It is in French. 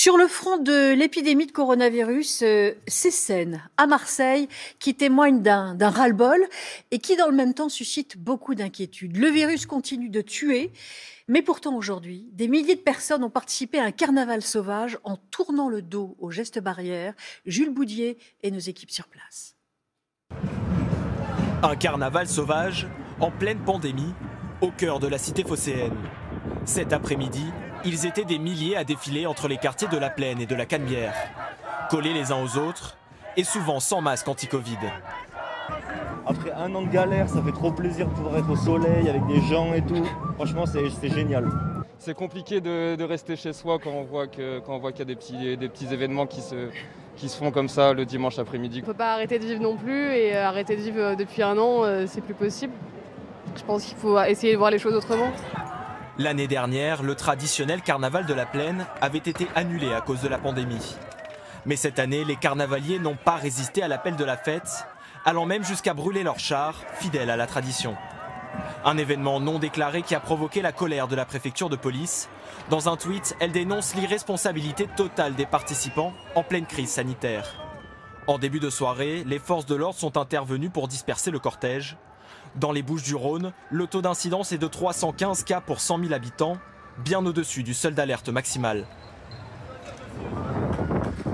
Sur le front de l'épidémie de coronavirus, euh, ces scènes à Marseille qui témoignent d'un ras-le-bol et qui dans le même temps suscitent beaucoup d'inquiétudes. Le virus continue de tuer, mais pourtant aujourd'hui, des milliers de personnes ont participé à un carnaval sauvage en tournant le dos aux gestes barrières. Jules Boudier et nos équipes sur place. Un carnaval sauvage en pleine pandémie au cœur de la cité phocéenne. Cet après-midi, ils étaient des milliers à défiler entre les quartiers de la Plaine et de la Canebière, collés les uns aux autres et souvent sans masque anti-Covid. Après un an de galère, ça fait trop plaisir de pouvoir être au soleil avec des gens et tout. Franchement, c'est génial. C'est compliqué de, rester chez soi quand on voit qu'il y a des petits, des petits événements qui se, qui se font comme ça le dimanche après-midi. On ne peut pas arrêter de vivre non plus et euh, arrêter de vivre euh, depuis un an, euh, c'est plus possible. Je pense qu'il faut essayer de voir les choses autrement. L'année dernière, le traditionnel carnaval de la plaine avait été annulé à cause de la pandémie. Mais cette année, les carnavaliers n'ont pas résisté à l'appel de la fête, allant même jusqu'à brûler leurs chars, fidèles à la tradition. Un événement non déclaré qui a provoqué la colère de la préfecture de police. Dans un tweet, elle dénonce l'irresponsabilité totale des participants en pleine crise sanitaire. En début de soirée, les forces de l'ordre sont intervenues pour disperser le cortège. Dans les Bouches du Rhône, le taux d'incidence est de 315 cas pour 100 000 habitants, bien au-dessus du seuil d'alerte maximal.